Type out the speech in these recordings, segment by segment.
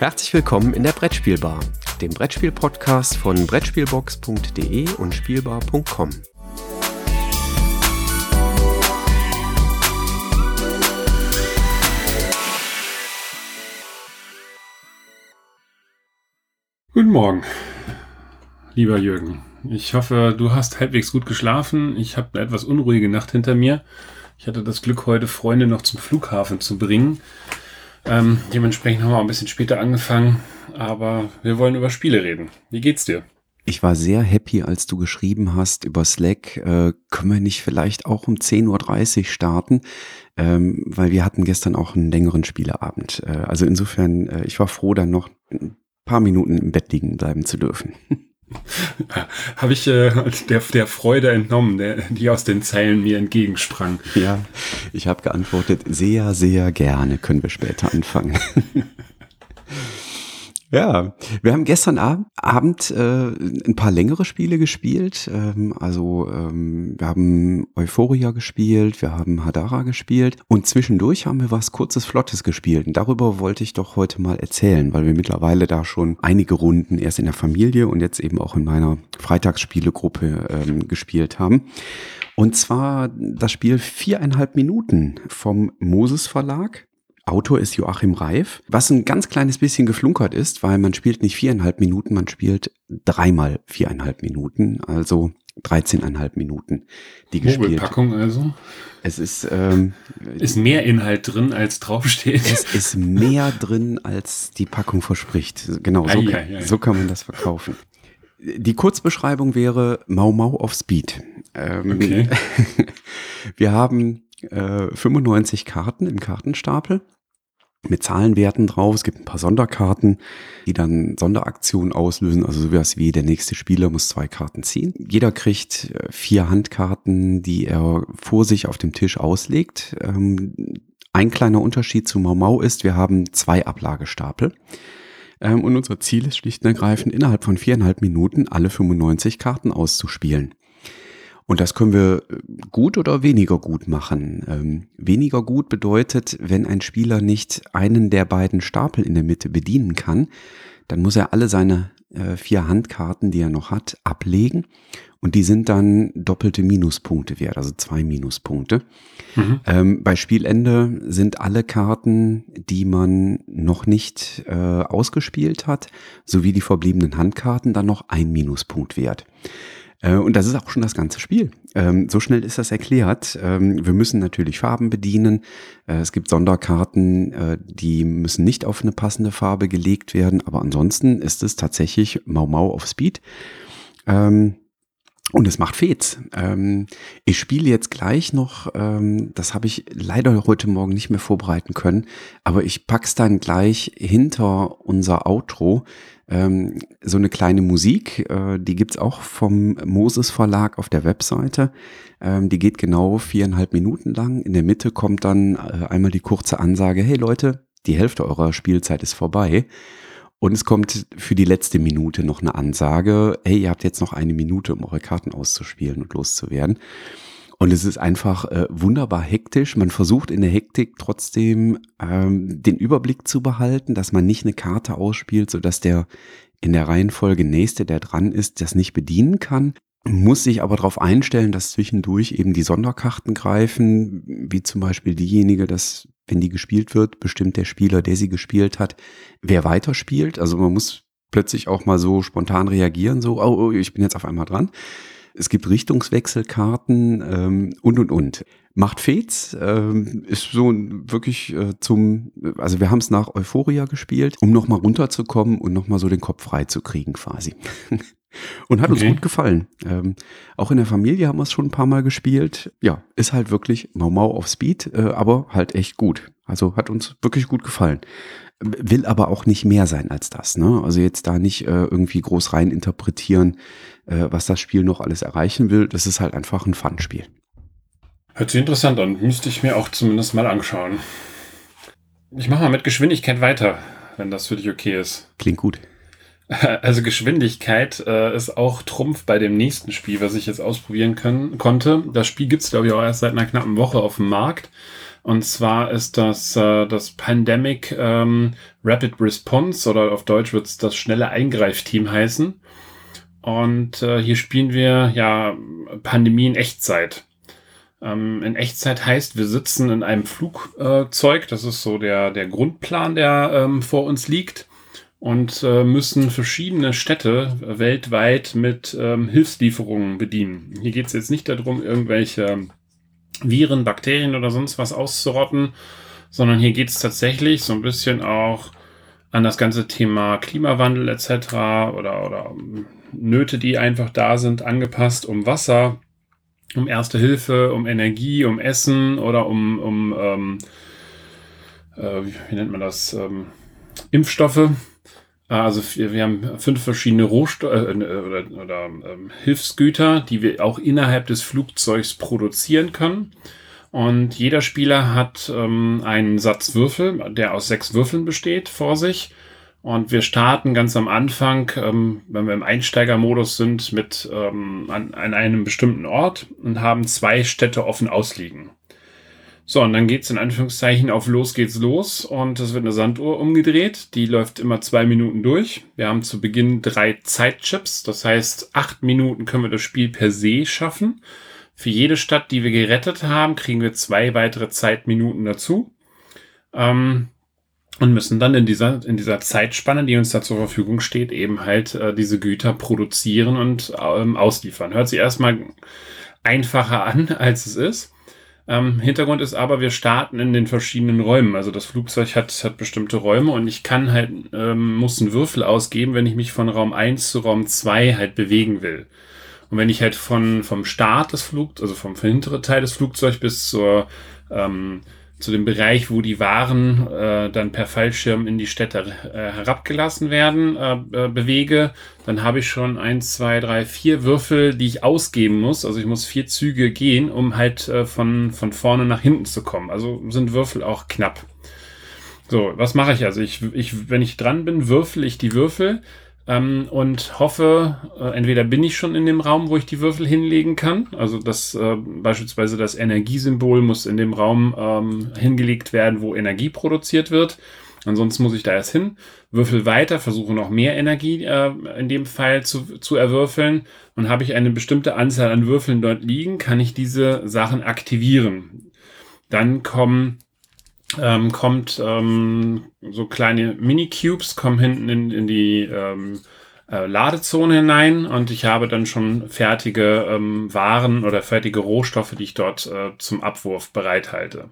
Herzlich willkommen in der Brettspielbar, dem Brettspiel-Podcast von Brettspielbox.de und Spielbar.com. Guten Morgen, lieber Jürgen. Ich hoffe, du hast halbwegs gut geschlafen. Ich habe eine etwas unruhige Nacht hinter mir. Ich hatte das Glück, heute Freunde noch zum Flughafen zu bringen. Ähm, dementsprechend haben wir auch ein bisschen später angefangen, aber wir wollen über Spiele reden. Wie geht's dir? Ich war sehr happy, als du geschrieben hast über Slack, äh, können wir nicht vielleicht auch um 10.30 Uhr starten, ähm, weil wir hatten gestern auch einen längeren Spieleabend. Äh, also insofern, äh, ich war froh, dann noch ein paar Minuten im Bett liegen bleiben zu dürfen. Habe ich äh, der, der Freude entnommen, der, die aus den Zeilen mir entgegensprang. Ja, ich habe geantwortet, sehr, sehr gerne, können wir später anfangen. Ja, wir haben gestern Ab Abend äh, ein paar längere Spiele gespielt. Ähm, also ähm, wir haben Euphoria gespielt, wir haben Hadara gespielt und zwischendurch haben wir was kurzes, flottes gespielt. Und darüber wollte ich doch heute mal erzählen, weil wir mittlerweile da schon einige Runden erst in der Familie und jetzt eben auch in meiner Freitagsspielegruppe ähm, gespielt haben. Und zwar das Spiel viereinhalb Minuten vom Moses Verlag. Autor ist Joachim Reif, was ein ganz kleines bisschen geflunkert ist, weil man spielt nicht viereinhalb Minuten, man spielt dreimal viereinhalb Minuten, also 13,5 Minuten, die gespielt. Packung also? Es ist, ähm, ist mehr Inhalt drin, als draufsteht. Es ist mehr drin, als die Packung verspricht. Genau, so, ai, ai, ai. so kann man das verkaufen. Die Kurzbeschreibung wäre Mau Mau auf Speed. Ähm, okay. wir haben äh, 95 Karten im Kartenstapel mit Zahlenwerten drauf. Es gibt ein paar Sonderkarten, die dann Sonderaktionen auslösen. Also sowas wie der nächste Spieler muss zwei Karten ziehen. Jeder kriegt äh, vier Handkarten, die er vor sich auf dem Tisch auslegt. Ähm, ein kleiner Unterschied zu Mau Mau ist, wir haben zwei Ablagestapel. Ähm, und unser Ziel ist schlicht und ergreifend, innerhalb von viereinhalb Minuten alle 95 Karten auszuspielen. Und das können wir äh, gut oder weniger gut machen. Ähm, weniger gut bedeutet, wenn ein Spieler nicht einen der beiden Stapel in der Mitte bedienen kann, dann muss er alle seine äh, vier Handkarten, die er noch hat, ablegen. Und die sind dann doppelte Minuspunkte wert, also zwei Minuspunkte. Mhm. Ähm, bei Spielende sind alle Karten, die man noch nicht äh, ausgespielt hat, sowie die verbliebenen Handkarten dann noch ein Minuspunkt wert. Äh, und das ist auch schon das ganze Spiel. Ähm, so schnell ist das erklärt. Ähm, wir müssen natürlich Farben bedienen. Äh, es gibt Sonderkarten, äh, die müssen nicht auf eine passende Farbe gelegt werden. Aber ansonsten ist es tatsächlich Mau Mau auf Speed. Ähm, und es macht Fets. Ich spiele jetzt gleich noch, das habe ich leider heute Morgen nicht mehr vorbereiten können, aber ich pack's dann gleich hinter unser Outro ähm, so eine kleine Musik, äh, die gibt's auch vom Moses Verlag auf der Webseite. Ähm, die geht genau viereinhalb Minuten lang. In der Mitte kommt dann äh, einmal die kurze Ansage, hey Leute, die Hälfte eurer Spielzeit ist vorbei. Und es kommt für die letzte Minute noch eine Ansage, hey, ihr habt jetzt noch eine Minute, um eure Karten auszuspielen und loszuwerden. Und es ist einfach äh, wunderbar hektisch. Man versucht in der Hektik trotzdem ähm, den Überblick zu behalten, dass man nicht eine Karte ausspielt, sodass der in der Reihenfolge nächste, der dran ist, das nicht bedienen kann. Muss sich aber darauf einstellen, dass zwischendurch eben die Sonderkarten greifen, wie zum Beispiel diejenige, dass wenn die gespielt wird, bestimmt der Spieler, der sie gespielt hat, wer weiterspielt. Also man muss plötzlich auch mal so spontan reagieren, so, oh, oh ich bin jetzt auf einmal dran. Es gibt Richtungswechselkarten ähm, und und und. Macht Fets ähm, ist so wirklich äh, zum, also wir haben es nach Euphoria gespielt, um nochmal runterzukommen und nochmal so den Kopf frei zu kriegen quasi. und hat okay. uns gut gefallen. Ähm, auch in der Familie haben wir es schon ein paar Mal gespielt. Ja, ist halt wirklich Mau Mau auf Speed, äh, aber halt echt gut. Also hat uns wirklich gut gefallen will aber auch nicht mehr sein als das. Ne? Also jetzt da nicht äh, irgendwie groß rein interpretieren, äh, was das Spiel noch alles erreichen will. Das ist halt einfach ein Fun-Spiel. Hört sich interessant an. Müsste ich mir auch zumindest mal anschauen. Ich mache mal mit Geschwindigkeit weiter, wenn das für dich okay ist. Klingt gut. Also Geschwindigkeit äh, ist auch Trumpf bei dem nächsten Spiel, was ich jetzt ausprobieren können, konnte. Das Spiel gibt's glaube ich, auch erst seit einer knappen Woche auf dem Markt. Und zwar ist das äh, das Pandemic ähm, Rapid Response oder auf Deutsch wird es das schnelle Eingreifteam heißen. Und äh, hier spielen wir ja Pandemie in Echtzeit. Ähm, in Echtzeit heißt, wir sitzen in einem Flugzeug, das ist so der, der Grundplan, der ähm, vor uns liegt, und äh, müssen verschiedene Städte weltweit mit ähm, Hilfslieferungen bedienen. Hier geht es jetzt nicht darum, irgendwelche Viren, Bakterien oder sonst was auszurotten, sondern hier geht es tatsächlich so ein bisschen auch an das ganze Thema Klimawandel etc. oder, oder Nöte, die einfach da sind, angepasst, um Wasser, um Erste Hilfe, um Energie, um Essen oder um, um ähm, äh, wie nennt man das, ähm, Impfstoffe. Also wir, wir haben fünf verschiedene Rohstoffe äh, oder, oder ähm, Hilfsgüter, die wir auch innerhalb des Flugzeugs produzieren können. Und jeder Spieler hat ähm, einen Satz Würfel, der aus sechs Würfeln besteht, vor sich. Und wir starten ganz am Anfang, ähm, wenn wir im Einsteigermodus sind, mit ähm, an, an einem bestimmten Ort und haben zwei Städte offen ausliegen. So, und dann geht's in Anführungszeichen auf Los geht's los und es wird eine Sanduhr umgedreht. Die läuft immer zwei Minuten durch. Wir haben zu Beginn drei Zeitchips. Das heißt, acht Minuten können wir das Spiel per se schaffen. Für jede Stadt, die wir gerettet haben, kriegen wir zwei weitere Zeitminuten dazu. Ähm, und müssen dann in dieser, in dieser Zeitspanne, die uns da zur Verfügung steht, eben halt äh, diese Güter produzieren und ähm, ausliefern. Hört sich erstmal einfacher an, als es ist. Ähm, Hintergrund ist aber, wir starten in den verschiedenen Räumen. Also das Flugzeug hat, hat bestimmte Räume und ich kann halt, ähm, muss einen Würfel ausgeben, wenn ich mich von Raum 1 zu Raum 2 halt bewegen will. Und wenn ich halt von, vom Start des Flugs, also vom hinteren Teil des Flugzeugs bis zur ähm, zu dem Bereich, wo die Waren äh, dann per Fallschirm in die Städte äh, herabgelassen werden, äh, äh, bewege, dann habe ich schon eins, zwei, drei, vier Würfel, die ich ausgeben muss. Also ich muss vier Züge gehen, um halt äh, von, von vorne nach hinten zu kommen. Also sind Würfel auch knapp. So, was mache ich also? Ich, ich, wenn ich dran bin, würfel ich die Würfel ähm, und hoffe, äh, entweder bin ich schon in dem Raum, wo ich die Würfel hinlegen kann. Also das äh, beispielsweise das Energiesymbol muss in dem Raum ähm, hingelegt werden, wo Energie produziert wird. Ansonsten muss ich da erst hin, würfel weiter, versuche noch mehr Energie äh, in dem Fall zu, zu erwürfeln. Und habe ich eine bestimmte Anzahl an Würfeln dort liegen, kann ich diese Sachen aktivieren. Dann kommen ähm, kommt ähm, so kleine Mini-Cubes, kommen hinten in, in die ähm, äh, Ladezone hinein und ich habe dann schon fertige ähm, Waren oder fertige Rohstoffe, die ich dort äh, zum Abwurf bereithalte.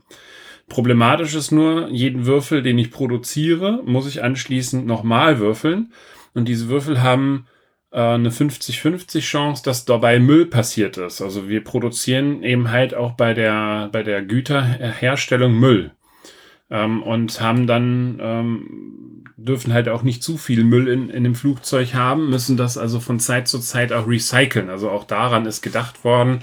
Problematisch ist nur, jeden Würfel, den ich produziere, muss ich anschließend nochmal würfeln. Und diese Würfel haben äh, eine 50-50 Chance, dass dabei Müll passiert ist. Also wir produzieren eben halt auch bei der, bei der Güterherstellung Müll ähm, und haben dann ähm, dürfen halt auch nicht zu viel Müll in, in dem Flugzeug haben, müssen das also von Zeit zu Zeit auch recyceln. Also auch daran ist gedacht worden,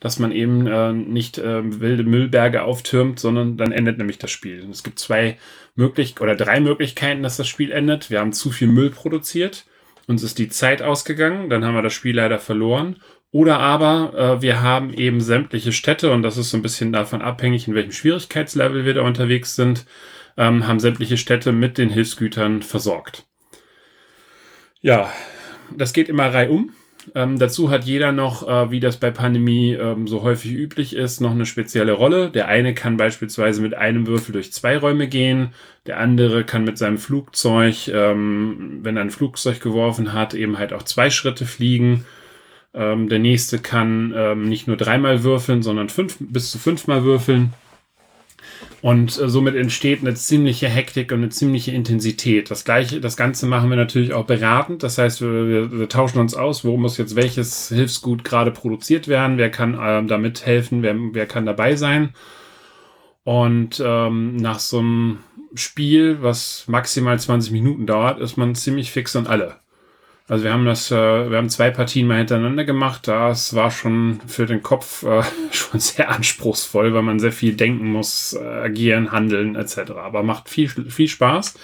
dass man eben äh, nicht äh, wilde Müllberge auftürmt, sondern dann endet nämlich das Spiel. Und es gibt zwei möglich oder drei Möglichkeiten, dass das Spiel endet. Wir haben zu viel Müll produziert, uns ist die Zeit ausgegangen, dann haben wir das Spiel leider verloren. Oder aber äh, wir haben eben sämtliche Städte, und das ist so ein bisschen davon abhängig, in welchem Schwierigkeitslevel wir da unterwegs sind, ähm, haben sämtliche Städte mit den Hilfsgütern versorgt. Ja, das geht immer reihum. Ähm, dazu hat jeder noch, äh, wie das bei Pandemie ähm, so häufig üblich ist, noch eine spezielle Rolle. Der eine kann beispielsweise mit einem Würfel durch zwei Räume gehen. Der andere kann mit seinem Flugzeug, ähm, wenn er ein Flugzeug geworfen hat, eben halt auch zwei Schritte fliegen. Ähm, der nächste kann ähm, nicht nur dreimal würfeln, sondern fünf, bis zu fünfmal würfeln. Und äh, somit entsteht eine ziemliche Hektik und eine ziemliche Intensität. Das gleiche, das Ganze machen wir natürlich auch beratend. Das heißt, wir, wir, wir tauschen uns aus, wo muss jetzt welches Hilfsgut gerade produziert werden, wer kann ähm, damit helfen, wer, wer kann dabei sein. Und ähm, nach so einem Spiel, was maximal 20 Minuten dauert, ist man ziemlich fix und alle. Also wir haben das, äh, wir haben zwei Partien mal hintereinander gemacht. Das war schon für den Kopf äh, schon sehr anspruchsvoll, weil man sehr viel denken muss, äh, agieren, handeln etc. Aber macht viel, viel Spaß.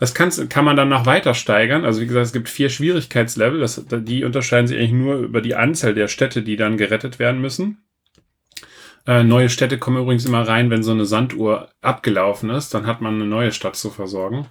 Das kann, kann man dann noch weiter steigern. Also wie gesagt, es gibt vier Schwierigkeitslevel. Das, die unterscheiden sich eigentlich nur über die Anzahl der Städte, die dann gerettet werden müssen. Äh, neue Städte kommen übrigens immer rein, wenn so eine Sanduhr abgelaufen ist. Dann hat man eine neue Stadt zu versorgen.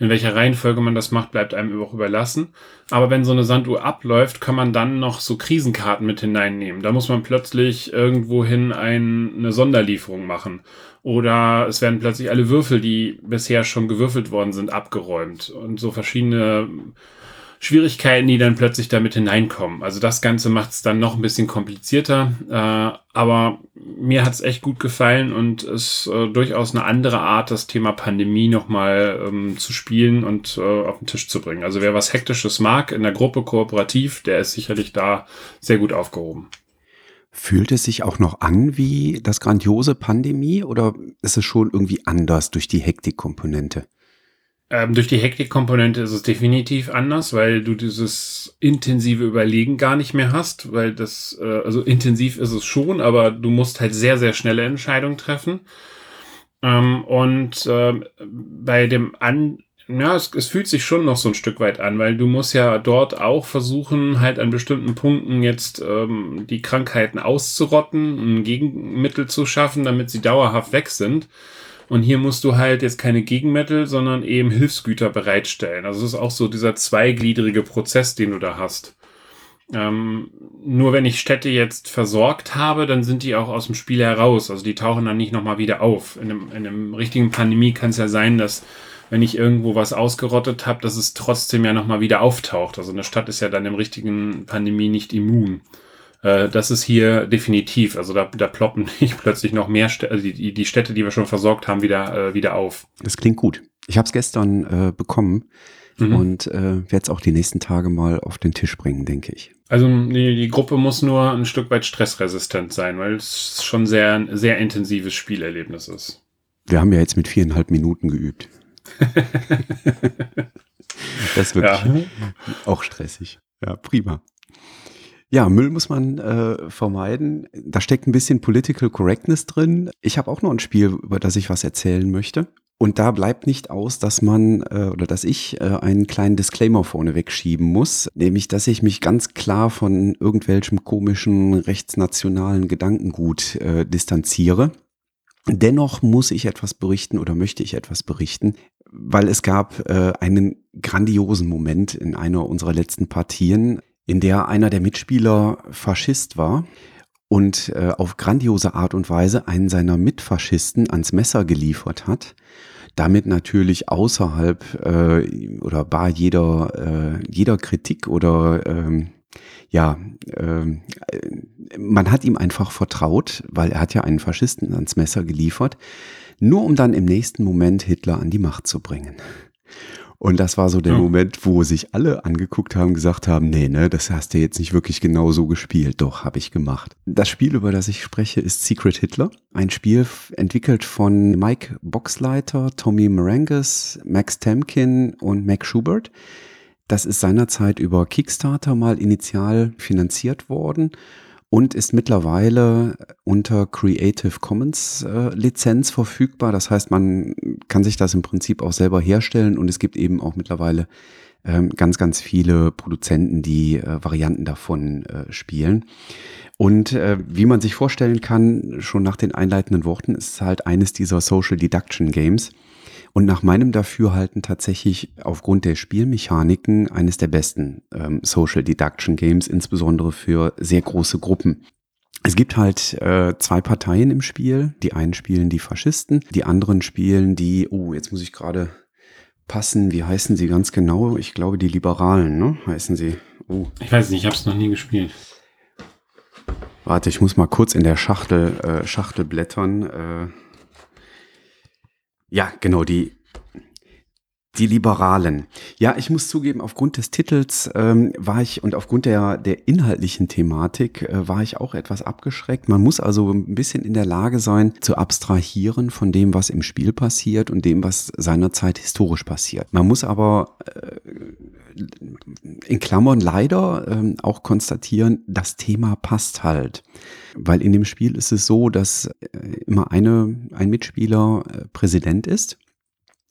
In welcher Reihenfolge man das macht, bleibt einem auch überlassen. Aber wenn so eine Sanduhr abläuft, kann man dann noch so Krisenkarten mit hineinnehmen. Da muss man plötzlich irgendwohin ein, eine Sonderlieferung machen. Oder es werden plötzlich alle Würfel, die bisher schon gewürfelt worden sind, abgeräumt. Und so verschiedene Schwierigkeiten, die dann plötzlich damit hineinkommen. Also das Ganze macht es dann noch ein bisschen komplizierter, äh, aber mir hat es echt gut gefallen und ist äh, durchaus eine andere Art, das Thema Pandemie nochmal ähm, zu spielen und äh, auf den Tisch zu bringen. Also wer was Hektisches mag, in der Gruppe kooperativ, der ist sicherlich da sehr gut aufgehoben. Fühlt es sich auch noch an wie das grandiose Pandemie oder ist es schon irgendwie anders durch die Hektikkomponente? Ähm, durch die Hektik-Komponente ist es definitiv anders, weil du dieses intensive Überlegen gar nicht mehr hast, weil das, äh, also intensiv ist es schon, aber du musst halt sehr, sehr schnelle Entscheidungen treffen. Ähm, und äh, bei dem An, ja, es, es fühlt sich schon noch so ein Stück weit an, weil du musst ja dort auch versuchen, halt an bestimmten Punkten jetzt ähm, die Krankheiten auszurotten, ein Gegenmittel zu schaffen, damit sie dauerhaft weg sind. Und hier musst du halt jetzt keine Gegenmittel, sondern eben Hilfsgüter bereitstellen. Also es ist auch so dieser zweigliedrige Prozess, den du da hast. Ähm, nur wenn ich Städte jetzt versorgt habe, dann sind die auch aus dem Spiel heraus. Also die tauchen dann nicht nochmal wieder auf. In einem, in einem richtigen Pandemie kann es ja sein, dass wenn ich irgendwo was ausgerottet habe, dass es trotzdem ja nochmal wieder auftaucht. Also eine Stadt ist ja dann im richtigen Pandemie nicht immun. Äh, das ist hier definitiv. Also da, da ploppen nicht plötzlich noch mehr Städte, also die, die Städte, die wir schon versorgt haben, wieder, äh, wieder auf. Das klingt gut. Ich habe es gestern äh, bekommen mhm. und äh, werde es auch die nächsten Tage mal auf den Tisch bringen, denke ich. Also die, die Gruppe muss nur ein Stück weit stressresistent sein, weil es schon sehr ein sehr intensives Spielerlebnis ist. Wir haben ja jetzt mit viereinhalb Minuten geübt. das wird ja. auch stressig. Ja, prima. Ja, Müll muss man äh, vermeiden. Da steckt ein bisschen Political Correctness drin. Ich habe auch noch ein Spiel, über das ich was erzählen möchte. Und da bleibt nicht aus, dass man äh, oder dass ich äh, einen kleinen Disclaimer vorne wegschieben muss, nämlich dass ich mich ganz klar von irgendwelchem komischen rechtsnationalen Gedankengut äh, distanziere. Dennoch muss ich etwas berichten oder möchte ich etwas berichten, weil es gab äh, einen grandiosen Moment in einer unserer letzten Partien, in der einer der Mitspieler Faschist war und äh, auf grandiose Art und Weise einen seiner Mitfaschisten ans Messer geliefert hat. Damit natürlich außerhalb äh, oder bar jeder, äh, jeder Kritik oder ähm, ja, äh, man hat ihm einfach vertraut, weil er hat ja einen Faschisten ans Messer geliefert, nur um dann im nächsten Moment Hitler an die Macht zu bringen. Und das war so der ja. Moment, wo sich alle angeguckt haben, gesagt haben, nee, ne, das hast du jetzt nicht wirklich genau so gespielt. Doch, habe ich gemacht. Das Spiel, über das ich spreche, ist Secret Hitler. Ein Spiel entwickelt von Mike Boxleiter, Tommy Maranges, Max Temkin und Mac Schubert. Das ist seinerzeit über Kickstarter mal initial finanziert worden und ist mittlerweile unter Creative Commons äh, Lizenz verfügbar. Das heißt, man kann sich das im Prinzip auch selber herstellen und es gibt eben auch mittlerweile ähm, ganz, ganz viele Produzenten, die äh, Varianten davon äh, spielen. Und äh, wie man sich vorstellen kann, schon nach den einleitenden Worten, ist es halt eines dieser Social Deduction Games und nach meinem Dafürhalten tatsächlich aufgrund der Spielmechaniken eines der besten ähm, Social Deduction Games, insbesondere für sehr große Gruppen. Es gibt halt äh, zwei Parteien im Spiel. Die einen spielen die Faschisten, die anderen spielen die, oh, jetzt muss ich gerade passen, wie heißen sie ganz genau? Ich glaube, die Liberalen, ne? Heißen sie. Oh. Ich weiß nicht, ich habe es noch nie gespielt. Warte, ich muss mal kurz in der Schachtel, äh, Schachtel blättern. Äh, ja, genau, die, die Liberalen. Ja, ich muss zugeben, aufgrund des Titels ähm, war ich und aufgrund der, der inhaltlichen Thematik äh, war ich auch etwas abgeschreckt. Man muss also ein bisschen in der Lage sein, zu abstrahieren von dem, was im Spiel passiert und dem, was seinerzeit historisch passiert. Man muss aber äh, in Klammern leider äh, auch konstatieren, das Thema passt halt. Weil in dem Spiel ist es so, dass äh, immer eine, ein Mitspieler äh, Präsident ist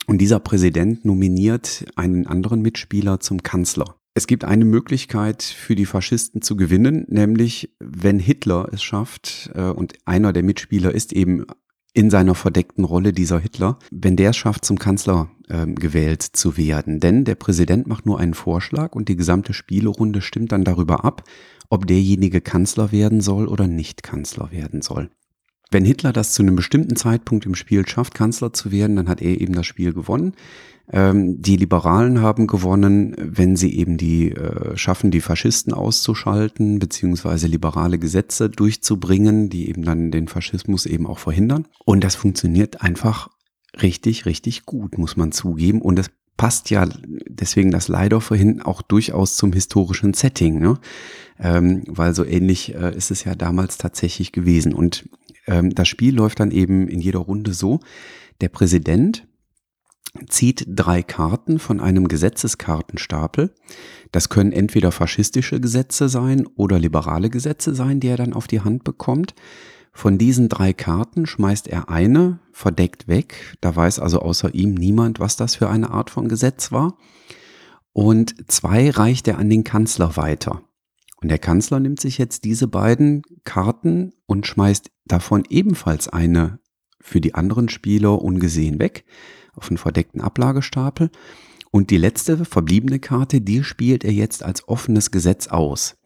und dieser Präsident nominiert einen anderen Mitspieler zum Kanzler. Es gibt eine Möglichkeit für die Faschisten zu gewinnen, nämlich wenn Hitler es schafft, äh, und einer der Mitspieler ist eben in seiner verdeckten Rolle dieser Hitler, wenn der es schafft, zum Kanzler äh, gewählt zu werden. Denn der Präsident macht nur einen Vorschlag und die gesamte Spielerunde stimmt dann darüber ab, ob derjenige Kanzler werden soll oder nicht Kanzler werden soll. Wenn Hitler das zu einem bestimmten Zeitpunkt im Spiel schafft, Kanzler zu werden, dann hat er eben das Spiel gewonnen. Ähm, die Liberalen haben gewonnen, wenn sie eben die äh, schaffen, die Faschisten auszuschalten, beziehungsweise liberale Gesetze durchzubringen, die eben dann den Faschismus eben auch verhindern. Und das funktioniert einfach richtig, richtig gut, muss man zugeben. Und es passt ja deswegen das leider vorhin auch durchaus zum historischen Setting, ne? ähm, weil so ähnlich äh, ist es ja damals tatsächlich gewesen. Und ähm, das Spiel läuft dann eben in jeder Runde so, der Präsident zieht drei Karten von einem Gesetzeskartenstapel. Das können entweder faschistische Gesetze sein oder liberale Gesetze sein, die er dann auf die Hand bekommt. Von diesen drei Karten schmeißt er eine verdeckt weg. Da weiß also außer ihm niemand, was das für eine Art von Gesetz war. Und zwei reicht er an den Kanzler weiter. Und der Kanzler nimmt sich jetzt diese beiden Karten und schmeißt davon ebenfalls eine für die anderen Spieler ungesehen weg auf einen verdeckten Ablagestapel. Und die letzte verbliebene Karte, die spielt er jetzt als offenes Gesetz aus.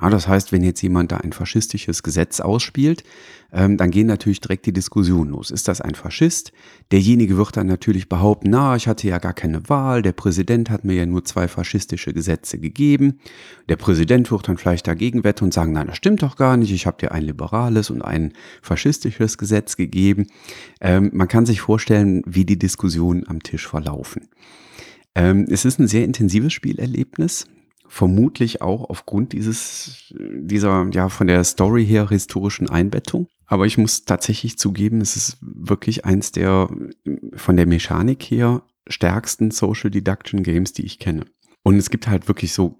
Ja, das heißt, wenn jetzt jemand da ein faschistisches Gesetz ausspielt, ähm, dann gehen natürlich direkt die Diskussionen los. Ist das ein Faschist? Derjenige wird dann natürlich behaupten, na, ich hatte ja gar keine Wahl, der Präsident hat mir ja nur zwei faschistische Gesetze gegeben. Der Präsident wird dann vielleicht dagegen wetten und sagen, nein, das stimmt doch gar nicht, ich habe dir ein liberales und ein faschistisches Gesetz gegeben. Ähm, man kann sich vorstellen, wie die Diskussionen am Tisch verlaufen. Ähm, es ist ein sehr intensives Spielerlebnis vermutlich auch aufgrund dieses, dieser, ja, von der Story her historischen Einbettung. Aber ich muss tatsächlich zugeben, es ist wirklich eins der von der Mechanik her stärksten Social Deduction Games, die ich kenne. Und es gibt halt wirklich so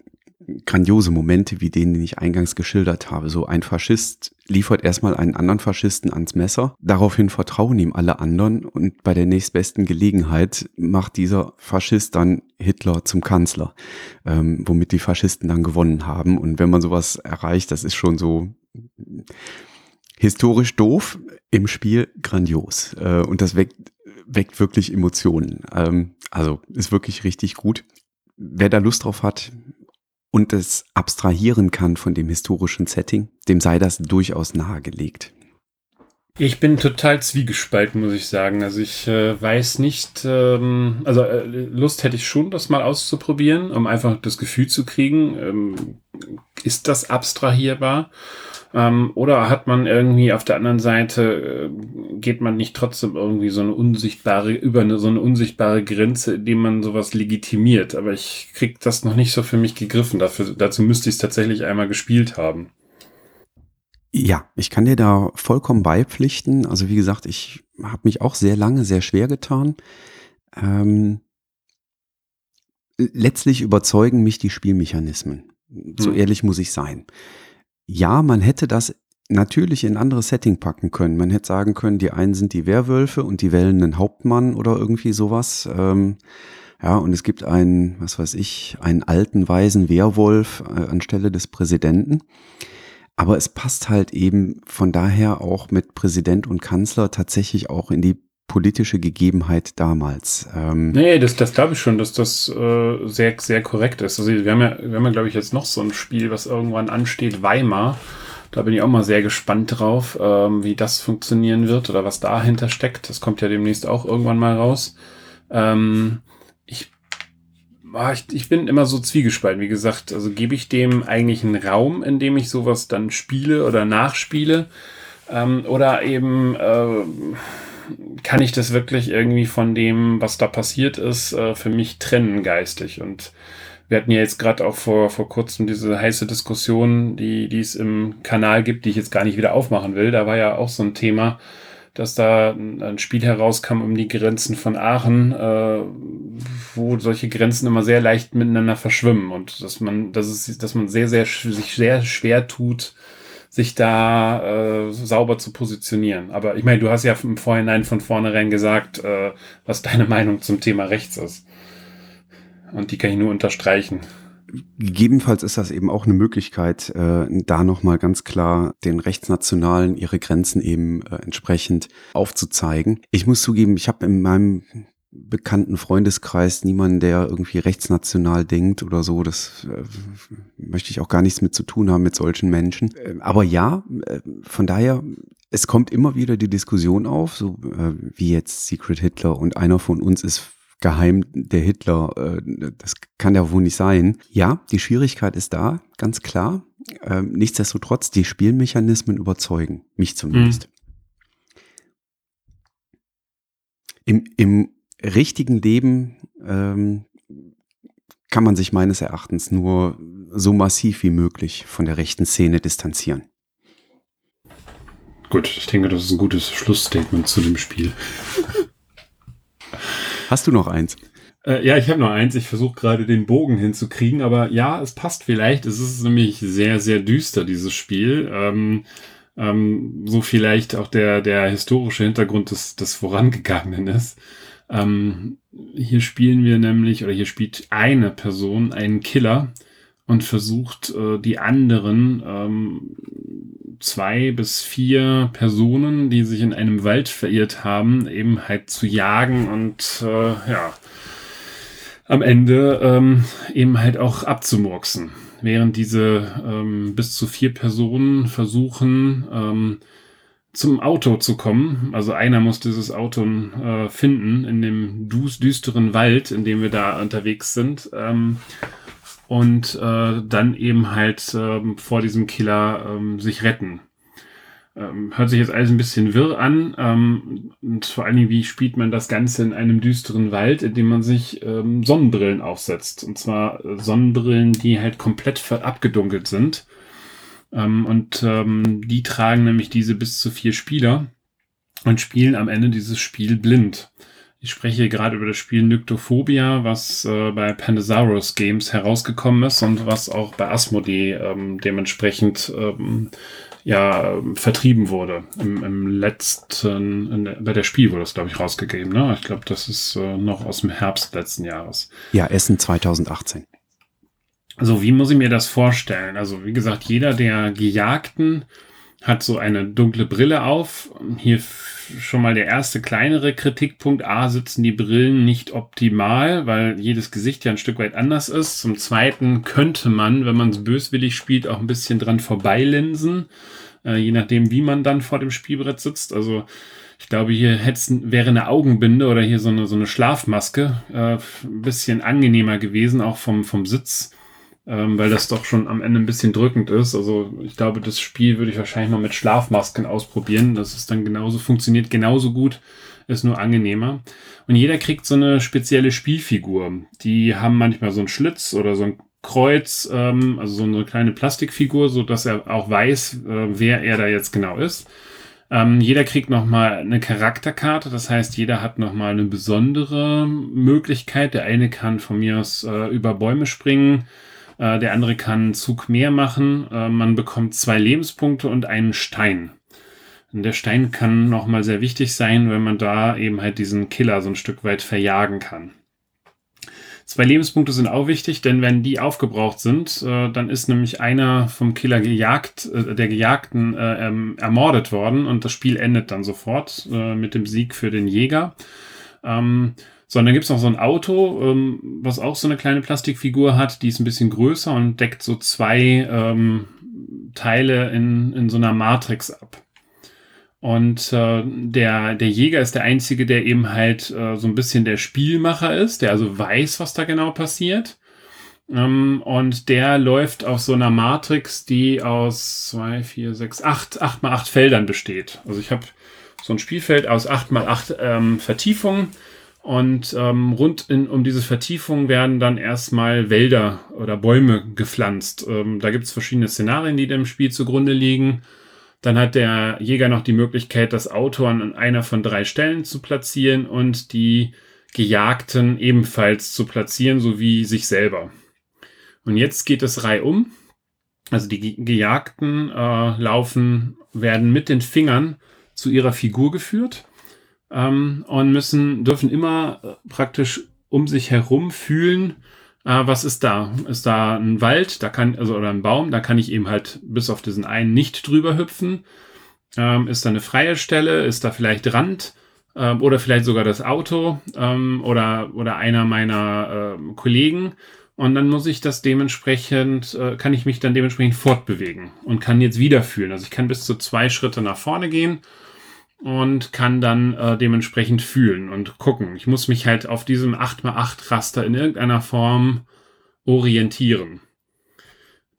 grandiose Momente wie den, den ich eingangs geschildert habe. So ein Faschist liefert erstmal einen anderen Faschisten ans Messer. Daraufhin vertrauen ihm alle anderen und bei der nächstbesten Gelegenheit macht dieser Faschist dann Hitler zum Kanzler, ähm, womit die Faschisten dann gewonnen haben. Und wenn man sowas erreicht, das ist schon so historisch doof, im Spiel grandios. Äh, und das weckt, weckt wirklich Emotionen. Ähm, also ist wirklich richtig gut. Wer da Lust drauf hat, und es abstrahieren kann von dem historischen Setting, dem sei das durchaus nahegelegt. Ich bin total zwiegespalten, muss ich sagen. Also ich äh, weiß nicht, ähm, also äh, Lust hätte ich schon, das mal auszuprobieren, um einfach das Gefühl zu kriegen, ähm, ist das abstrahierbar? Ähm, oder hat man irgendwie auf der anderen Seite, äh, geht man nicht trotzdem irgendwie so eine unsichtbare, über eine, so eine unsichtbare Grenze, indem man sowas legitimiert. Aber ich krieg das noch nicht so für mich gegriffen. Dafür, dazu müsste ich es tatsächlich einmal gespielt haben. Ja, ich kann dir da vollkommen beipflichten. Also wie gesagt, ich habe mich auch sehr lange sehr schwer getan. Ähm, letztlich überzeugen mich die Spielmechanismen. So hm. ehrlich muss ich sein ja, man hätte das natürlich in ein anderes Setting packen können. Man hätte sagen können, die einen sind die Werwölfe und die wählen einen Hauptmann oder irgendwie sowas. Ähm, ja, und es gibt einen, was weiß ich, einen alten, weisen Werwolf äh, anstelle des Präsidenten. Aber es passt halt eben von daher auch mit Präsident und Kanzler tatsächlich auch in die politische Gegebenheit damals. Ähm nee, das, das glaube ich schon, dass das äh, sehr, sehr korrekt ist. Also wir haben ja, wir haben ja, glaube ich, jetzt noch so ein Spiel, was irgendwann ansteht, Weimar. Da bin ich auch mal sehr gespannt drauf, ähm, wie das funktionieren wird oder was dahinter steckt. Das kommt ja demnächst auch irgendwann mal raus. Ähm, ich, ich, ich bin immer so zwiegespalten, wie gesagt. Also gebe ich dem eigentlich einen Raum, in dem ich sowas dann spiele oder nachspiele? Ähm, oder eben äh, kann ich das wirklich irgendwie von dem, was da passiert ist, äh, für mich trennen geistig. Und wir hatten ja jetzt gerade auch vor, vor kurzem diese heiße Diskussion, die, die es im Kanal gibt, die ich jetzt gar nicht wieder aufmachen will. Da war ja auch so ein Thema, dass da ein Spiel herauskam um die Grenzen von Aachen, äh, wo solche Grenzen immer sehr leicht miteinander verschwimmen und dass man, dass es, dass man sehr, sehr sich sehr schwer tut, sich da äh, sauber zu positionieren. Aber ich meine, du hast ja im Vorhinein von vornherein gesagt, äh, was deine Meinung zum Thema rechts ist. Und die kann ich nur unterstreichen. Gegebenenfalls ist das eben auch eine Möglichkeit, äh, da nochmal ganz klar den Rechtsnationalen ihre Grenzen eben äh, entsprechend aufzuzeigen. Ich muss zugeben, ich habe in meinem bekannten Freundeskreis niemanden, der irgendwie rechtsnational denkt oder so. Das äh, möchte ich auch gar nichts mit zu tun haben mit solchen Menschen. Äh, aber ja, äh, von daher, es kommt immer wieder die Diskussion auf, so äh, wie jetzt Secret Hitler und einer von uns ist geheim der Hitler. Äh, das kann ja wohl nicht sein. Ja, die Schwierigkeit ist da, ganz klar. Ähm, nichtsdestotrotz, die Spielmechanismen überzeugen, mich zumindest. Mhm. Im, Im richtigen Leben ähm, kann man sich meines Erachtens nur so massiv wie möglich von der rechten Szene distanzieren. Gut, ich denke, das ist ein gutes Schlussstatement zu dem Spiel. Hast du noch eins? Äh, ja, ich habe noch eins. Ich versuche gerade den Bogen hinzukriegen, aber ja, es passt vielleicht. Es ist nämlich sehr, sehr düster, dieses Spiel. Ähm, ähm, so vielleicht auch der, der historische Hintergrund des, des Vorangegangenen ist. Ähm, hier spielen wir nämlich, oder hier spielt eine Person einen Killer und versucht äh, die anderen ähm, zwei bis vier Personen, die sich in einem Wald verirrt haben, eben halt zu jagen und äh, ja, am Ende ähm, eben halt auch abzumurksen. Während diese ähm, bis zu vier Personen versuchen, ähm, zum Auto zu kommen. Also einer muss dieses Auto äh, finden in dem düsteren Wald, in dem wir da unterwegs sind. Ähm, und äh, dann eben halt ähm, vor diesem Killer ähm, sich retten. Ähm, hört sich jetzt alles ein bisschen wirr an. Ähm, und vor allen Dingen, wie spielt man das Ganze in einem düsteren Wald, indem man sich ähm, Sonnenbrillen aufsetzt. Und zwar äh, Sonnenbrillen, die halt komplett abgedunkelt sind ähm, und ähm, die tragen nämlich diese bis zu vier Spieler und spielen am Ende dieses Spiel blind. Ich spreche gerade über das Spiel Nyctophobia, was äh, bei Pandasaurus Games herausgekommen ist und was auch bei Asmodee ähm, dementsprechend ähm, ja vertrieben wurde. Im, im letzten, der, bei der Spiel wurde das, glaube ich, rausgegeben. Ne? Ich glaube, das ist äh, noch aus dem Herbst letzten Jahres. Ja, Essen 2018. Also wie muss ich mir das vorstellen? Also wie gesagt, jeder der Gejagten hat so eine dunkle Brille auf. Hier schon mal der erste kleinere Kritikpunkt. A, sitzen die Brillen nicht optimal, weil jedes Gesicht ja ein Stück weit anders ist. Zum Zweiten könnte man, wenn man es böswillig spielt, auch ein bisschen dran vorbeilinsen. Äh, je nachdem, wie man dann vor dem Spielbrett sitzt. Also ich glaube, hier wäre eine Augenbinde oder hier so eine, so eine Schlafmaske äh, ein bisschen angenehmer gewesen, auch vom, vom Sitz ähm, weil das doch schon am Ende ein bisschen drückend ist. Also ich glaube, das Spiel würde ich wahrscheinlich mal mit Schlafmasken ausprobieren. Das ist dann genauso, funktioniert genauso gut, ist nur angenehmer. Und jeder kriegt so eine spezielle Spielfigur. Die haben manchmal so einen Schlitz oder so ein Kreuz, ähm, also so eine kleine Plastikfigur, so dass er auch weiß, äh, wer er da jetzt genau ist. Ähm, jeder kriegt nochmal eine Charakterkarte, das heißt, jeder hat nochmal eine besondere Möglichkeit. Der eine kann von mir aus äh, über Bäume springen, äh, der andere kann einen Zug mehr machen. Äh, man bekommt zwei Lebenspunkte und einen Stein. Und der Stein kann nochmal sehr wichtig sein, wenn man da eben halt diesen Killer so ein Stück weit verjagen kann. Zwei Lebenspunkte sind auch wichtig, denn wenn die aufgebraucht sind, äh, dann ist nämlich einer vom Killer gejagt, äh, der Gejagten äh, ähm, ermordet worden und das Spiel endet dann sofort äh, mit dem Sieg für den Jäger. Ähm, so, und dann gibt's noch so ein Auto, ähm, was auch so eine kleine Plastikfigur hat, die ist ein bisschen größer und deckt so zwei ähm, Teile in, in so einer Matrix ab. Und äh, der, der Jäger ist der Einzige, der eben halt äh, so ein bisschen der Spielmacher ist, der also weiß, was da genau passiert. Ähm, und der läuft auf so einer Matrix, die aus zwei, vier, sechs, acht, acht mal acht Feldern besteht. Also ich habe so ein Spielfeld aus acht mal acht ähm, Vertiefungen und ähm, rund in, um diese Vertiefung werden dann erstmal Wälder oder Bäume gepflanzt. Ähm, da gibt es verschiedene Szenarien, die dem Spiel zugrunde liegen. Dann hat der Jäger noch die Möglichkeit, das Auto an einer von drei Stellen zu platzieren und die Gejagten ebenfalls zu platzieren, sowie sich selber. Und jetzt geht es reihum. Also die Gejagten äh, laufen, werden mit den Fingern zu ihrer Figur geführt ähm, und müssen, dürfen immer äh, praktisch um sich herum fühlen, Äh, was ist da? Ist da ein Wald, da kann, also oder ein Baum, da kann ich eben halt bis auf diesen einen nicht drüber hüpfen. Ähm, ist da eine freie Stelle? Ist da vielleicht Rand? Ähm, oder vielleicht sogar das Auto ähm, oder, oder einer meiner äh, Kollegen. Und dann muss ich das dementsprechend, äh, kann ich mich dann dementsprechend fortbewegen und kann jetzt wieder fühlen. Also ich kann bis zu zwei Schritte nach vorne gehen und kann dann äh, dementsprechend fühlen und gucken. Ich muss mich halt auf diesem 8x8 Raster in irgendeiner Form orientieren.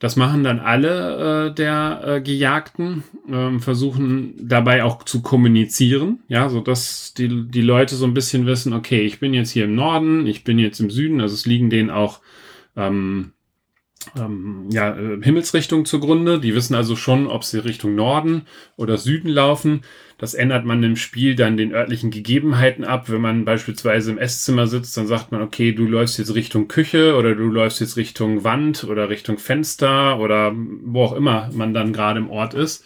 Das machen dann alle äh, der äh, Gejagten, äh, versuchen dabei auch zu kommunizieren, ja, so dass die, die Leute so ein bisschen wissen, okay, ich bin jetzt hier im Norden, ich bin jetzt im Süden, also es liegen denen auch ähm, ähm, ja, äh, Himmelsrichtung zugrunde. Die wissen also schon, ob sie Richtung Norden oder Süden laufen. Das ändert man im Spiel dann den örtlichen Gegebenheiten ab. Wenn man beispielsweise im Esszimmer sitzt, dann sagt man, okay, du läufst jetzt Richtung Küche oder du läufst jetzt Richtung Wand oder Richtung Fenster oder wo auch immer man dann gerade im Ort ist.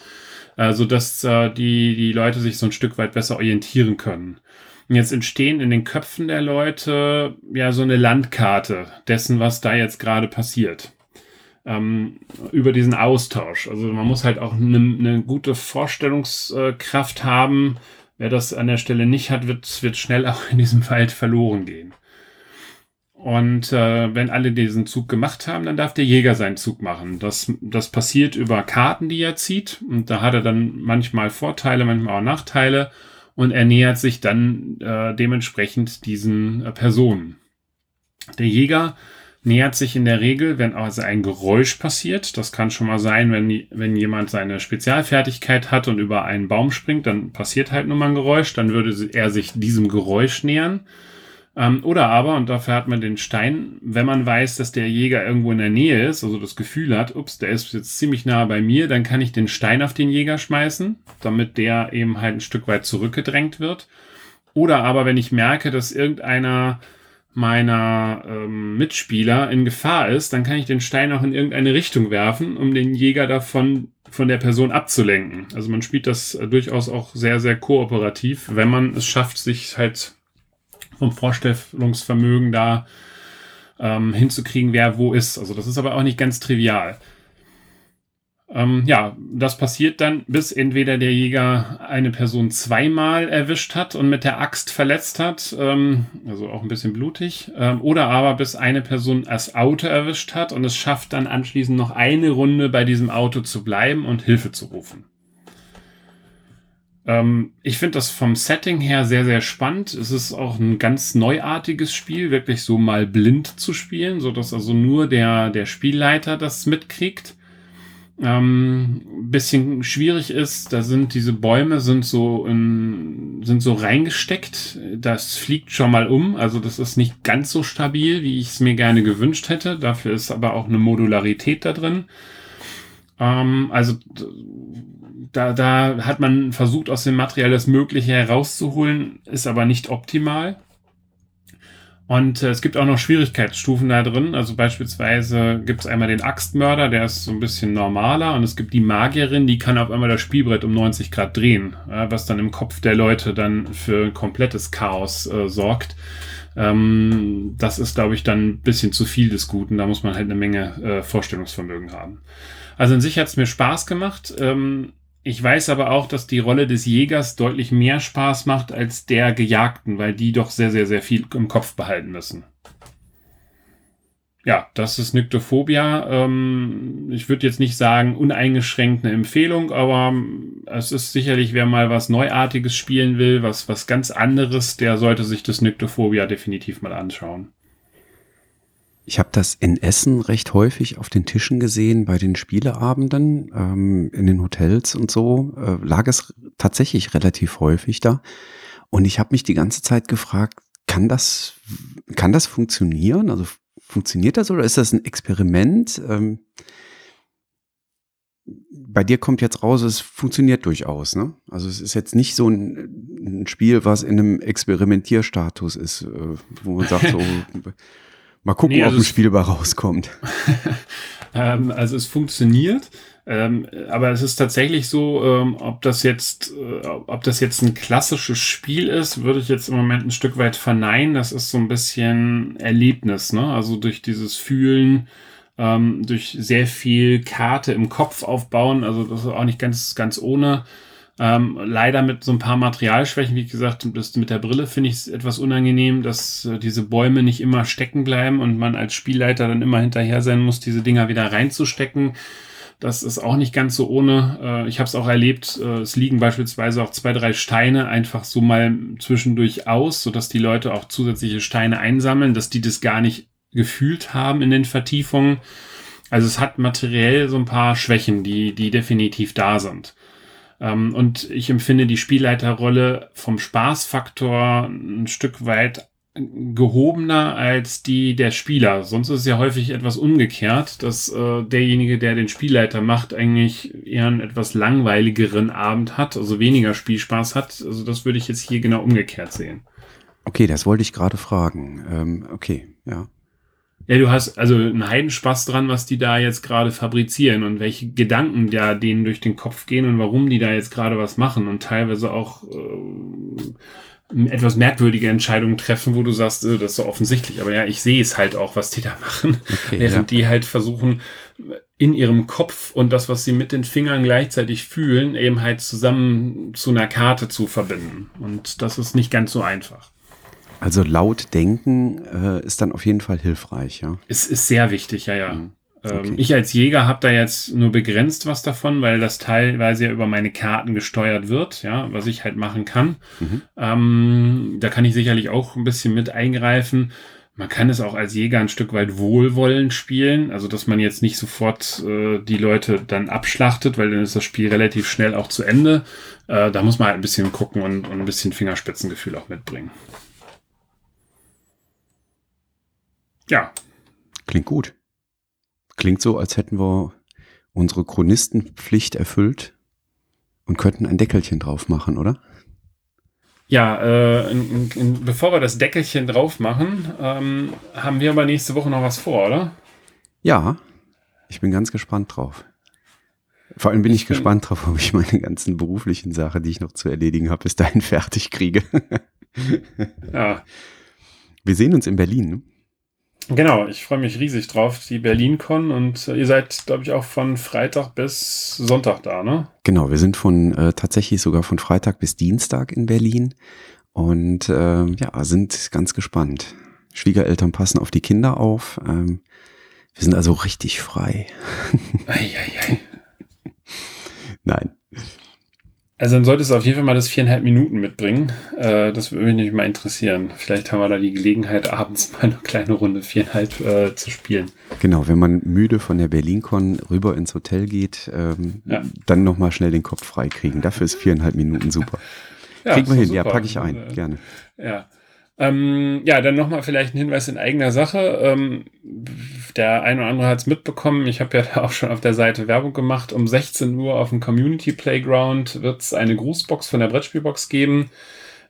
Also, dass äh, die, die Leute sich so ein Stück weit besser orientieren können. Und jetzt entstehen in den Köpfen der Leute ja so eine Landkarte dessen, was da jetzt gerade passiert ähm, über diesen Austausch. Also man muss halt auch eine ne gute Vorstellungskraft haben. Wer das an der Stelle nicht hat, wird, wird schnell auch in diesem Wald verloren gehen. Und äh, wenn alle diesen Zug gemacht haben, dann darf der Jäger seinen Zug machen. Das, das passiert über Karten, die er zieht. Und da hat er dann manchmal Vorteile, manchmal auch Nachteile. Und er nähert sich dann äh, dementsprechend diesen äh, Personen. Der Jäger nähert sich in der Regel, wenn also ein Geräusch passiert. Das kann schon mal sein, wenn, wenn jemand seine Spezialfertigkeit hat und über einen Baum springt, dann passiert halt nur mal ein Geräusch. Dann würde er sich diesem Geräusch nähern. Ähm, oder aber, und dafür hat man den Stein, wenn man weiß, dass der Jäger irgendwo in der Nähe ist, also das Gefühl hat, ups, der ist jetzt ziemlich nah bei mir, dann kann ich den Stein auf den Jäger schmeißen, damit der eben halt ein Stück weit zurückgedrängt wird. Oder aber, wenn ich merke, dass irgendeiner meiner ähm, Mitspieler in Gefahr ist, dann kann ich den Stein auch in irgendeine Richtung werfen, um den Jäger davon von der Person abzulenken. Also man spielt das äh, durchaus auch sehr, sehr kooperativ, wenn man es schafft, sich halt vom Vorstellungsvermögen da ähm, hinzukriegen, wer wo ist. Also das ist aber auch nicht ganz trivial. Ähm, ja, das passiert dann, bis entweder der Jäger eine Person zweimal erwischt hat und mit der Axt verletzt hat, ähm, also auch ein bisschen blutig, ähm, oder aber bis eine Person das Auto erwischt hat und es schafft dann anschließend noch eine Runde bei diesem Auto zu bleiben und Hilfe zu rufen. Ähm, ich finde das vom Setting her sehr, sehr spannend. Es ist auch ein ganz neuartiges Spiel, wirklich so mal blind zu spielen, so dass also nur der, der Spielleiter das mitkriegt ähm, bisschen schwierig ist, da sind diese Bäume sind so in, sind so reingesteckt. Das fliegt schon mal um, also das ist nicht ganz so stabil, wie ich es mir gerne gewünscht hätte. Dafür ist aber auch eine Modularität da drin. Ähm, also da, da hat man versucht, aus dem Material das Mögliche herauszuholen, ist aber nicht optimal. Und äh, es gibt auch noch Schwierigkeitsstufen da drin. Also beispielsweise gibt es einmal den Axtmörder, der ist so ein bisschen normaler. Und es gibt die Magierin, die kann auf einmal das Spielbrett um 90 Grad drehen, äh, was dann im Kopf der Leute dann für ein komplettes Chaos äh, sorgt. Ähm, das ist, glaube ich, dann ein bisschen zu viel des Guten. Da muss man halt eine Menge äh, Vorstellungsvermögen haben. Also in sich hat es mir Spaß gemacht. Ähm, ich weiß aber auch, dass die Rolle des Jägers deutlich mehr Spaß macht als der Gejagten, weil die doch sehr, sehr, sehr viel im Kopf behalten müssen. Ja, das ist Nyctophobia. Ähm, ich würde jetzt nicht sagen uneingeschränkt eine Empfehlung, aber es ist sicherlich, wer mal was Neuartiges spielen will, was, was ganz anderes, der sollte sich das Nyctophobia definitiv mal anschauen. Ich habe das in Essen recht häufig auf den Tischen gesehen, bei den Spieleabenden, ähm, in den Hotels und so, äh, lag es tatsächlich relativ häufig da. Und ich habe mich die ganze Zeit gefragt, kann das, kann das funktionieren? Also funktioniert das oder ist das ein Experiment? Ähm, bei dir kommt jetzt raus, es funktioniert durchaus, ne? Also es ist jetzt nicht so ein, ein Spiel, was in einem Experimentierstatus ist, äh, wo man sagt so, Mal gucken, nee, also ob ein Spiel bei rauskommt. ähm, also es funktioniert. Ähm, aber es ist tatsächlich so, ähm, ob das jetzt, äh, ob das jetzt ein klassisches Spiel ist, würde ich jetzt im Moment ein Stück weit verneinen. Das ist so ein bisschen Erlebnis, ne? Also durch dieses Fühlen, ähm, durch sehr viel Karte im Kopf aufbauen. Also das ist auch nicht ganz, ganz ohne. Ähm, leider mit so ein paar Materialschwächen, wie gesagt, das mit der Brille finde ich es etwas unangenehm, dass äh, diese Bäume nicht immer stecken bleiben und man als Spielleiter dann immer hinterher sein muss, diese Dinger wieder reinzustecken. Das ist auch nicht ganz so ohne. Äh, ich habe es auch erlebt, äh, es liegen beispielsweise auch zwei, drei Steine einfach so mal zwischendurch aus, sodass die Leute auch zusätzliche Steine einsammeln, dass die das gar nicht gefühlt haben in den Vertiefungen. Also es hat materiell so ein paar Schwächen, die, die definitiv da sind. Ähm, und ich empfinde die Spielleiterrolle vom Spaßfaktor ein Stück weit gehobener als die der Spieler. Sonst ist es ja häufig etwas umgekehrt, dass äh, derjenige, der den Spielleiter macht, eigentlich eher einen etwas langweiligeren Abend hat, also weniger Spielspaß hat. Also das würde ich jetzt hier genau umgekehrt sehen. Okay, das wollte ich gerade fragen. Ähm, okay, ja. Ja, du hast also einen Heidenspaß dran, was die da jetzt gerade fabrizieren und welche Gedanken da denen durch den Kopf gehen und warum die da jetzt gerade was machen und teilweise auch äh, etwas merkwürdige Entscheidungen treffen, wo du sagst, äh, das ist so offensichtlich, aber ja, ich sehe es halt auch, was die da machen, okay, während ja. die halt versuchen, in ihrem Kopf und das, was sie mit den Fingern gleichzeitig fühlen, eben halt zusammen zu einer Karte zu verbinden. Und das ist nicht ganz so einfach. Also laut denken äh, ist dann auf jeden Fall hilfreich, ja. Es ist sehr wichtig, ja, ja. Mhm. Ähm, okay. Ich als Jäger habe da jetzt nur begrenzt was davon, weil das teilweise ja über meine Karten gesteuert wird, ja, was ich halt machen kann. Mhm. Ähm, da kann ich sicherlich auch ein bisschen mit eingreifen. Man kann es auch als Jäger ein Stück weit wohlwollend spielen, also dass man jetzt nicht sofort äh, die Leute dann abschlachtet, weil dann ist das Spiel relativ schnell auch zu Ende. Äh, da muss man halt ein bisschen gucken und, und ein bisschen Fingerspitzengefühl auch mitbringen. Ja. Klingt gut. Klingt so, als hätten wir unsere Chronistenpflicht erfüllt und könnten ein Deckelchen drauf machen, oder? Ja, äh, in, in, bevor wir das Deckelchen drauf machen, ähm, haben wir aber nächste Woche noch was vor, oder? Ja, ich bin ganz gespannt drauf. Vor allem bin ich, ich bin gespannt drauf, ob ich meine ganzen beruflichen Sachen, die ich noch zu erledigen habe, bis dahin fertig kriege. ja. Wir sehen uns in Berlin. Genau, ich freue mich riesig drauf, die BerlinCon und äh, ihr seid, glaube ich, auch von Freitag bis Sonntag da, ne? Genau, wir sind von äh, tatsächlich sogar von Freitag bis Dienstag in Berlin und äh, ja, sind ganz gespannt. Schwiegereltern passen auf die Kinder auf. Ähm, wir sind also richtig frei. ei, ei, ei. Nein. Also dann solltest du auf jeden Fall mal das viereinhalb Minuten mitbringen. Äh, das würde mich mal interessieren. Vielleicht haben wir da die Gelegenheit, abends mal eine kleine Runde viereinhalb äh, zu spielen. Genau, wenn man müde von der BerlinCon rüber ins Hotel geht, ähm, ja. dann nochmal schnell den Kopf frei kriegen. Dafür ist viereinhalb Minuten super. Ja, Kriegen wir hin, super. ja, packe ich ein, äh, gerne. Ja. Ähm, ja, dann nochmal vielleicht ein Hinweis in eigener Sache. Ähm, der eine oder andere hat es mitbekommen. Ich habe ja auch schon auf der Seite Werbung gemacht. Um 16 Uhr auf dem Community Playground wird es eine Grußbox von der Brettspielbox geben.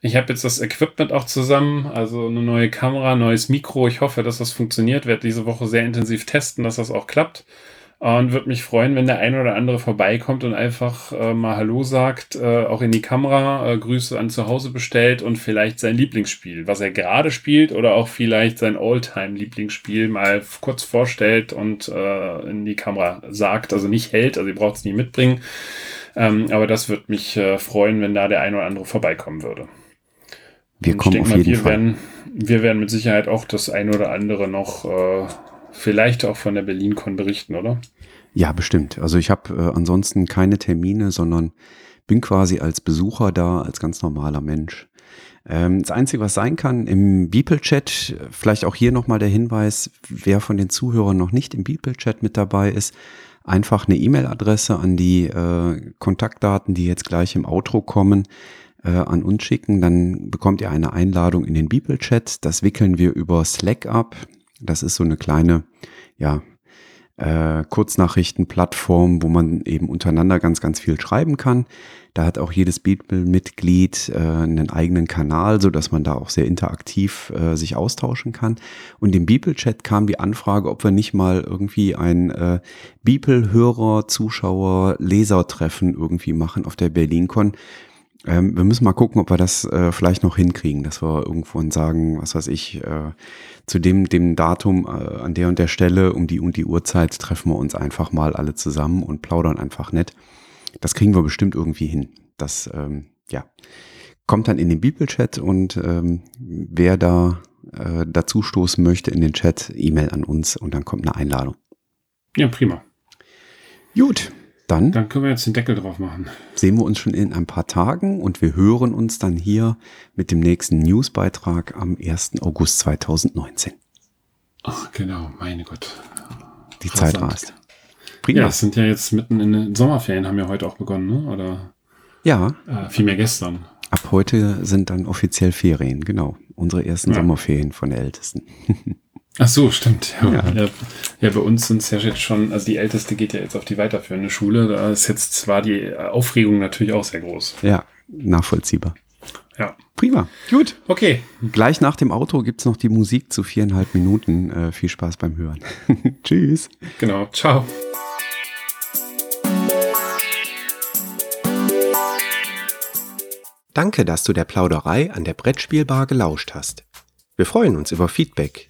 Ich habe jetzt das Equipment auch zusammen, also eine neue Kamera, neues Mikro. Ich hoffe, dass das funktioniert. Werde diese Woche sehr intensiv testen, dass das auch klappt. Und würde mich freuen, wenn der eine oder andere vorbeikommt und einfach äh, mal Hallo sagt, äh, auch in die Kamera, äh, Grüße an zu Hause bestellt und vielleicht sein Lieblingsspiel, was er gerade spielt oder auch vielleicht sein All-Time-Lieblingsspiel mal kurz vorstellt und äh, in die Kamera sagt. Also nicht hält, also ihr braucht es nicht mitbringen. Ähm, aber das würde mich äh, freuen, wenn da der eine oder andere vorbeikommen würde. Wir kommen auf mal, jeden wir Fall. Werden, wir werden mit Sicherheit auch das ein oder andere noch äh, vielleicht auch von der BerlinCon berichten, oder? Ja, bestimmt. Also ich habe äh, ansonsten keine Termine, sondern bin quasi als Besucher da, als ganz normaler Mensch. Ähm, das Einzige, was sein kann, im Beeple-Chat, vielleicht auch hier nochmal der Hinweis, wer von den Zuhörern noch nicht im Beeple-Chat mit dabei ist, einfach eine E-Mail-Adresse an die äh, Kontaktdaten, die jetzt gleich im Outro kommen, äh, an uns schicken. Dann bekommt ihr eine Einladung in den Beeple-Chat. Das wickeln wir über Slack ab. Das ist so eine kleine, ja, äh, Kurznachrichtenplattform, wo man eben untereinander ganz, ganz viel schreiben kann. Da hat auch jedes Beatple-Mitglied äh, einen eigenen Kanal, so dass man da auch sehr interaktiv äh, sich austauschen kann. Und im Beeple-Chat kam die Anfrage, ob wir nicht mal irgendwie ein äh, Beeple-Hörer, Zuschauer, Lesertreffen irgendwie machen auf der BerlinCon. Ähm, wir müssen mal gucken, ob wir das äh, vielleicht noch hinkriegen, dass wir irgendwo sagen, was weiß ich, äh, zu dem, dem Datum äh, an der und der Stelle um die und die Uhrzeit treffen wir uns einfach mal alle zusammen und plaudern einfach nett. Das kriegen wir bestimmt irgendwie hin. Das, ähm, ja, kommt dann in den Bibelchat und ähm, wer da äh, dazu stoßen möchte in den Chat, E-Mail an uns und dann kommt eine Einladung. Ja, prima. Gut, dann, dann können wir jetzt den Deckel drauf machen. Sehen wir uns schon in ein paar Tagen und wir hören uns dann hier mit dem nächsten Newsbeitrag am 1. August 2019. Ach, genau, meine Gott. Die Rasant. Zeit rast. Prima. Ja, es sind ja jetzt mitten in den Sommerferien, haben ja heute auch begonnen, ne? Oder? Ja. Äh, vielmehr gestern. Ab heute sind dann offiziell Ferien, genau. Unsere ersten ja. Sommerferien von der Ältesten. Ach so, stimmt. Ja. Ja. ja, bei uns sind es ja jetzt schon, also die Älteste geht ja jetzt auf die weiterführende Schule. Da ist jetzt zwar die Aufregung natürlich auch sehr groß. Ja, nachvollziehbar. Ja. Prima. Gut. Okay. Gleich nach dem Auto gibt es noch die Musik zu viereinhalb Minuten. Äh, viel Spaß beim Hören. Tschüss. Genau. Ciao. Danke, dass du der Plauderei an der Brettspielbar gelauscht hast. Wir freuen uns über Feedback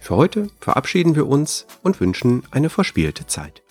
Für heute verabschieden wir uns und wünschen eine verspielte Zeit.